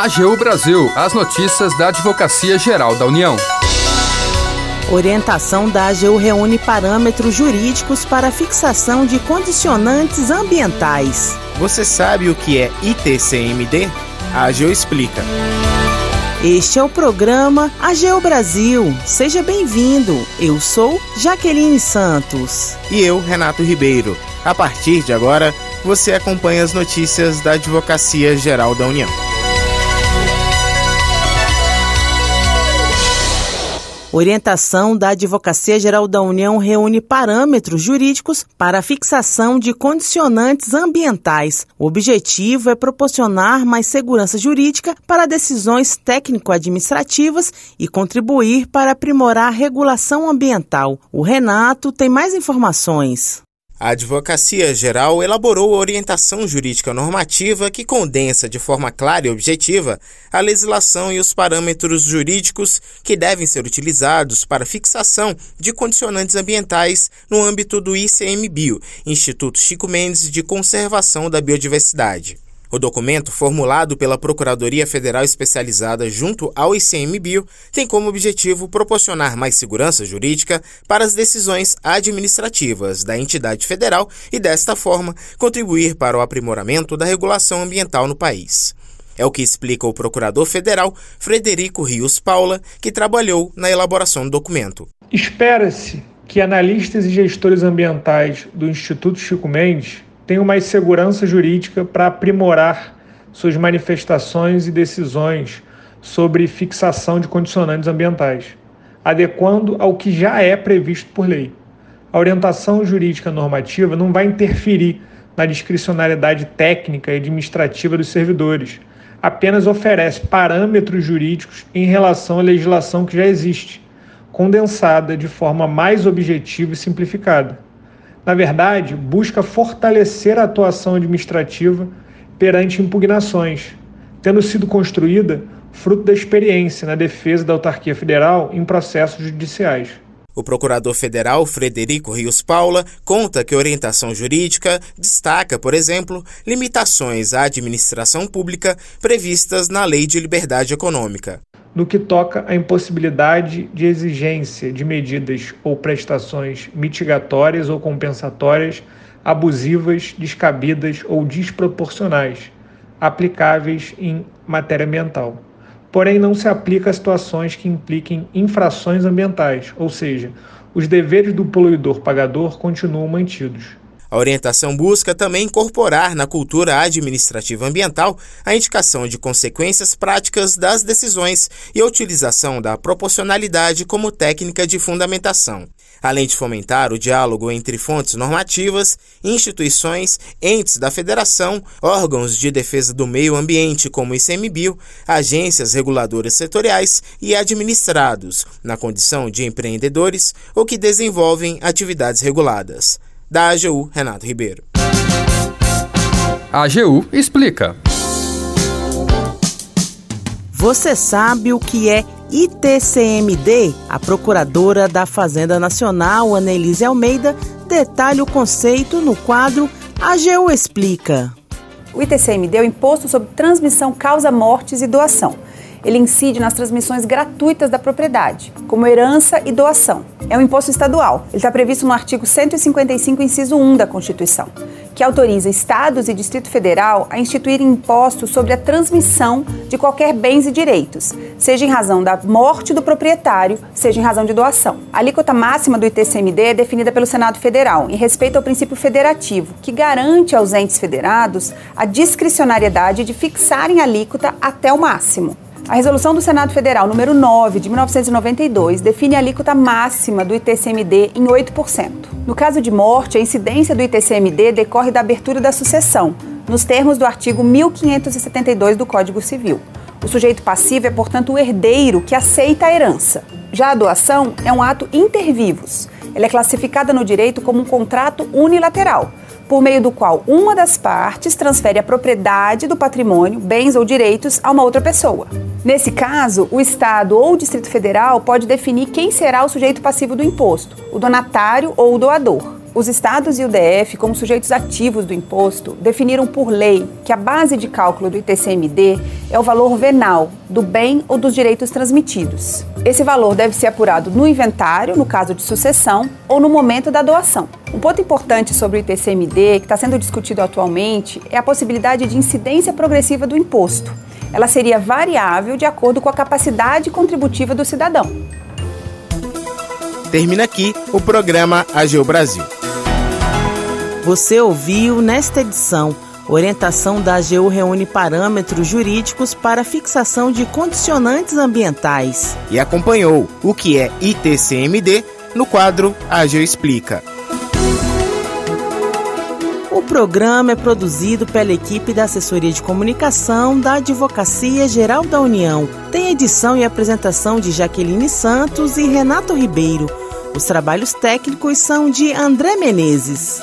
AGU Brasil, as notícias da Advocacia Geral da União. Orientação da AGU reúne parâmetros jurídicos para fixação de condicionantes ambientais. Você sabe o que é ITCMD? A AGU explica. Este é o programa AGU Brasil. Seja bem-vindo. Eu sou Jaqueline Santos. E eu, Renato Ribeiro. A partir de agora, você acompanha as notícias da Advocacia Geral da União. Orientação da Advocacia Geral da União reúne parâmetros jurídicos para fixação de condicionantes ambientais. O objetivo é proporcionar mais segurança jurídica para decisões técnico-administrativas e contribuir para aprimorar a regulação ambiental. O Renato tem mais informações. A Advocacia Geral elaborou a orientação jurídica normativa que condensa de forma clara e objetiva a legislação e os parâmetros jurídicos que devem ser utilizados para fixação de condicionantes ambientais no âmbito do ICMBio, Instituto Chico Mendes de Conservação da Biodiversidade. O documento, formulado pela Procuradoria Federal Especializada junto ao ICMBio, tem como objetivo proporcionar mais segurança jurídica para as decisões administrativas da entidade federal e, desta forma, contribuir para o aprimoramento da regulação ambiental no país. É o que explica o procurador federal Frederico Rios Paula, que trabalhou na elaboração do documento. Espera-se que analistas e gestores ambientais do Instituto Chico Mendes tenham mais segurança jurídica para aprimorar suas manifestações e decisões sobre fixação de condicionantes ambientais, adequando ao que já é previsto por lei. A orientação jurídica normativa não vai interferir na discricionariedade técnica e administrativa dos servidores, apenas oferece parâmetros jurídicos em relação à legislação que já existe, condensada de forma mais objetiva e simplificada na verdade, busca fortalecer a atuação administrativa perante impugnações, tendo sido construída fruto da experiência na defesa da autarquia federal em processos judiciais. O procurador federal Frederico Rios Paula conta que a orientação jurídica destaca, por exemplo, limitações à administração pública previstas na Lei de Liberdade Econômica no que toca à impossibilidade de exigência de medidas ou prestações mitigatórias ou compensatórias abusivas, descabidas ou desproporcionais, aplicáveis em matéria ambiental. Porém, não se aplica a situações que impliquem infrações ambientais, ou seja, os deveres do poluidor pagador continuam mantidos. A orientação busca também incorporar na cultura administrativa ambiental a indicação de consequências práticas das decisões e a utilização da proporcionalidade como técnica de fundamentação, além de fomentar o diálogo entre fontes normativas, instituições, entes da federação, órgãos de defesa do meio ambiente como o ICMBio, agências reguladoras setoriais e administrados, na condição de empreendedores ou que desenvolvem atividades reguladas. Da AGU, Renato Ribeiro. A AGU explica. Você sabe o que é ITCMD? A procuradora da Fazenda Nacional, Annelise Almeida, detalha o conceito no quadro AGU Explica. O ITCMD é o Imposto sobre Transmissão, Causa Mortes e Doação ele incide nas transmissões gratuitas da propriedade, como herança e doação. É um imposto estadual. Ele está previsto no artigo 155, inciso 1 da Constituição, que autoriza estados e Distrito Federal a instituir impostos sobre a transmissão de qualquer bens e direitos, seja em razão da morte do proprietário, seja em razão de doação. A alíquota máxima do ITCMD é definida pelo Senado Federal, em respeito ao princípio federativo, que garante aos entes federados a discricionariedade de fixarem a alíquota até o máximo. A resolução do Senado Federal número 9 de 1992 define a alíquota máxima do ITCMD em 8%. No caso de morte, a incidência do ITCMD decorre da abertura da sucessão, nos termos do artigo 1572 do Código Civil. O sujeito passivo é, portanto, o herdeiro que aceita a herança. Já a doação é um ato inter vivos. Ela é classificada no direito como um contrato unilateral, por meio do qual uma das partes transfere a propriedade do patrimônio, bens ou direitos a uma outra pessoa. Nesse caso, o Estado ou o Distrito Federal pode definir quem será o sujeito passivo do imposto, o donatário ou o doador. Os estados e o DF, como sujeitos ativos do imposto, definiram por lei que a base de cálculo do ITCMD é o valor venal do bem ou dos direitos transmitidos. Esse valor deve ser apurado no inventário, no caso de sucessão, ou no momento da doação. Um ponto importante sobre o ITCMD, que está sendo discutido atualmente, é a possibilidade de incidência progressiva do imposto. Ela seria variável de acordo com a capacidade contributiva do cidadão. Termina aqui o programa AGU Brasil. Você ouviu nesta edição. Orientação da AGU reúne parâmetros jurídicos para fixação de condicionantes ambientais. E acompanhou o que é ITCMD no quadro AGU Explica. O programa é produzido pela equipe da Assessoria de Comunicação da Advocacia Geral da União. Tem edição e apresentação de Jaqueline Santos e Renato Ribeiro. Os trabalhos técnicos são de André Menezes.